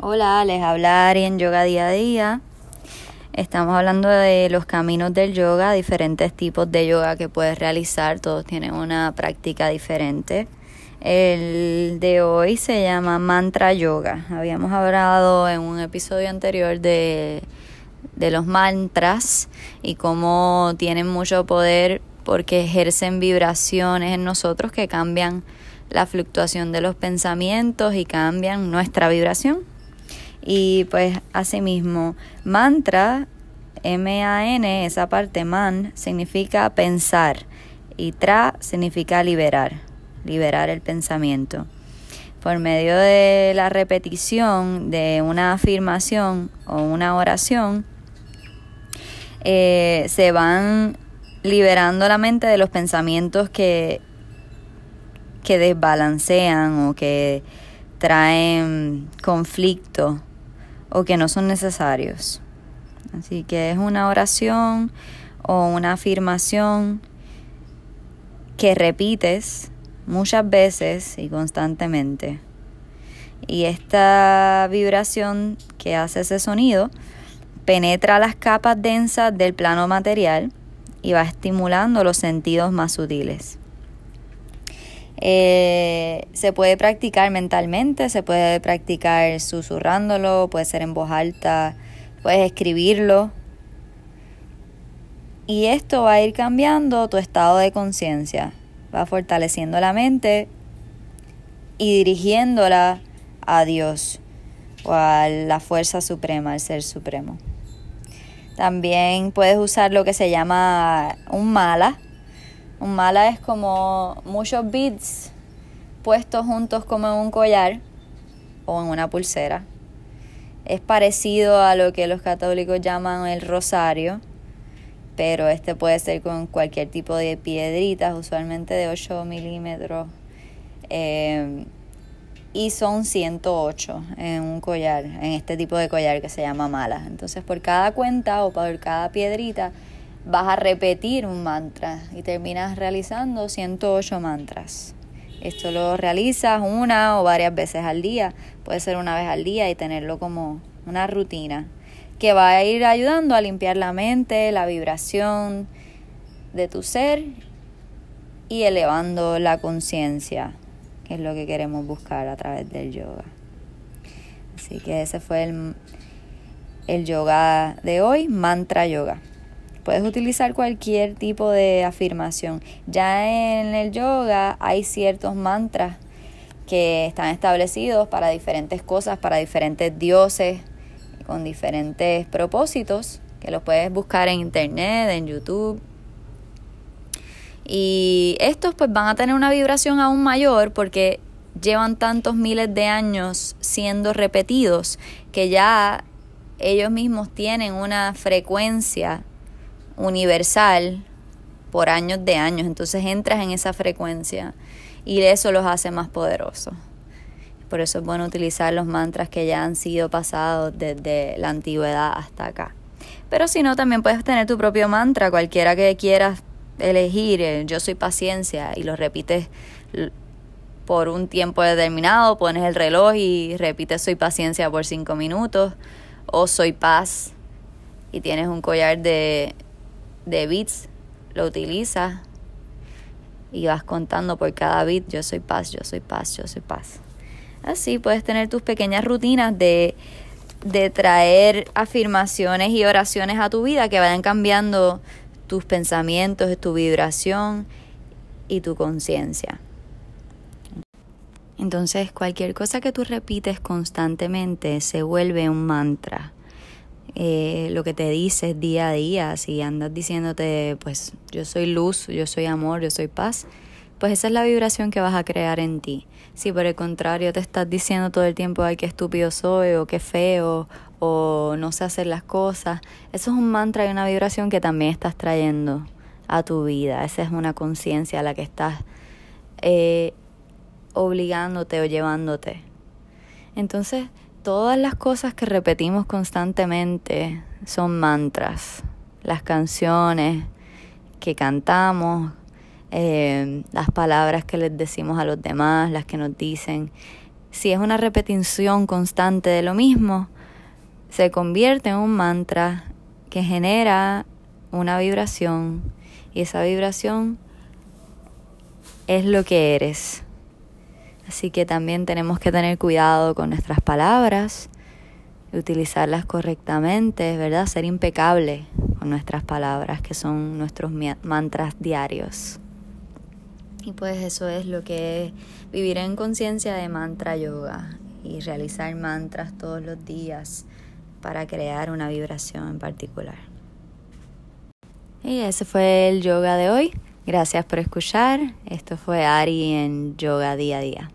Hola, les habla en Yoga Día a Día. Estamos hablando de los caminos del yoga, diferentes tipos de yoga que puedes realizar, todos tienen una práctica diferente. El de hoy se llama Mantra Yoga. Habíamos hablado en un episodio anterior de, de los mantras y cómo tienen mucho poder porque ejercen vibraciones en nosotros que cambian la fluctuación de los pensamientos y cambian nuestra vibración. Y pues asimismo, mantra, M-A-N, esa parte man, significa pensar y tra significa liberar, liberar el pensamiento. Por medio de la repetición de una afirmación o una oración, eh, se van liberando la mente de los pensamientos que, que desbalancean o que traen conflicto o que no son necesarios. Así que es una oración o una afirmación que repites muchas veces y constantemente. Y esta vibración que hace ese sonido penetra las capas densas del plano material y va estimulando los sentidos más sutiles. Eh, se puede practicar mentalmente, se puede practicar susurrándolo, puede ser en voz alta, puedes escribirlo. Y esto va a ir cambiando tu estado de conciencia, va fortaleciendo la mente y dirigiéndola a Dios o a la fuerza suprema, al ser supremo. También puedes usar lo que se llama un mala, un mala es como muchos beads puestos juntos como en un collar o en una pulsera. Es parecido a lo que los católicos llaman el rosario, pero este puede ser con cualquier tipo de piedritas, usualmente de 8 milímetros. Eh, y son 108 en un collar, en este tipo de collar que se llama mala. Entonces por cada cuenta o por cada piedrita vas a repetir un mantra y terminas realizando 108 mantras. Esto lo realizas una o varias veces al día, puede ser una vez al día y tenerlo como una rutina que va a ir ayudando a limpiar la mente, la vibración de tu ser y elevando la conciencia, que es lo que queremos buscar a través del yoga. Así que ese fue el, el yoga de hoy, mantra yoga. Puedes utilizar cualquier tipo de afirmación. Ya en el yoga hay ciertos mantras que están establecidos para diferentes cosas, para diferentes dioses, con diferentes propósitos, que los puedes buscar en internet, en YouTube. Y estos pues van a tener una vibración aún mayor porque llevan tantos miles de años siendo repetidos que ya ellos mismos tienen una frecuencia universal por años de años. Entonces entras en esa frecuencia y eso los hace más poderosos. Por eso es bueno utilizar los mantras que ya han sido pasados desde la antigüedad hasta acá. Pero si no, también puedes tener tu propio mantra, cualquiera que quieras elegir. Eh, yo soy paciencia y lo repites por un tiempo determinado, pones el reloj y repites soy paciencia por cinco minutos. O soy paz y tienes un collar de de bits lo utilizas y vas contando por cada bit, yo soy paz, yo soy paz, yo soy paz. Así puedes tener tus pequeñas rutinas de, de traer afirmaciones y oraciones a tu vida que vayan cambiando tus pensamientos, tu vibración y tu conciencia. Entonces cualquier cosa que tú repites constantemente se vuelve un mantra eh, lo que te dices día a día, si andas diciéndote, pues yo soy luz, yo soy amor, yo soy paz, pues esa es la vibración que vas a crear en ti. Si por el contrario te estás diciendo todo el tiempo, ay, qué estúpido soy, o qué feo, o no sé hacer las cosas, eso es un mantra y una vibración que también estás trayendo a tu vida. Esa es una conciencia a la que estás eh, obligándote o llevándote. Entonces, todas las cosas que repetimos constantemente son mantras. Las canciones que cantamos, eh, las palabras que les decimos a los demás, las que nos dicen, si es una repetición constante de lo mismo, se convierte en un mantra que genera una vibración y esa vibración es lo que eres. Así que también tenemos que tener cuidado con nuestras palabras, utilizarlas correctamente, ¿verdad? Ser impecable con nuestras palabras, que son nuestros mantras diarios. Y pues eso es lo que es vivir en conciencia de mantra yoga y realizar mantras todos los días para crear una vibración en particular. Y ese fue el yoga de hoy. Gracias por escuchar. Esto fue Ari en Yoga Día a Día.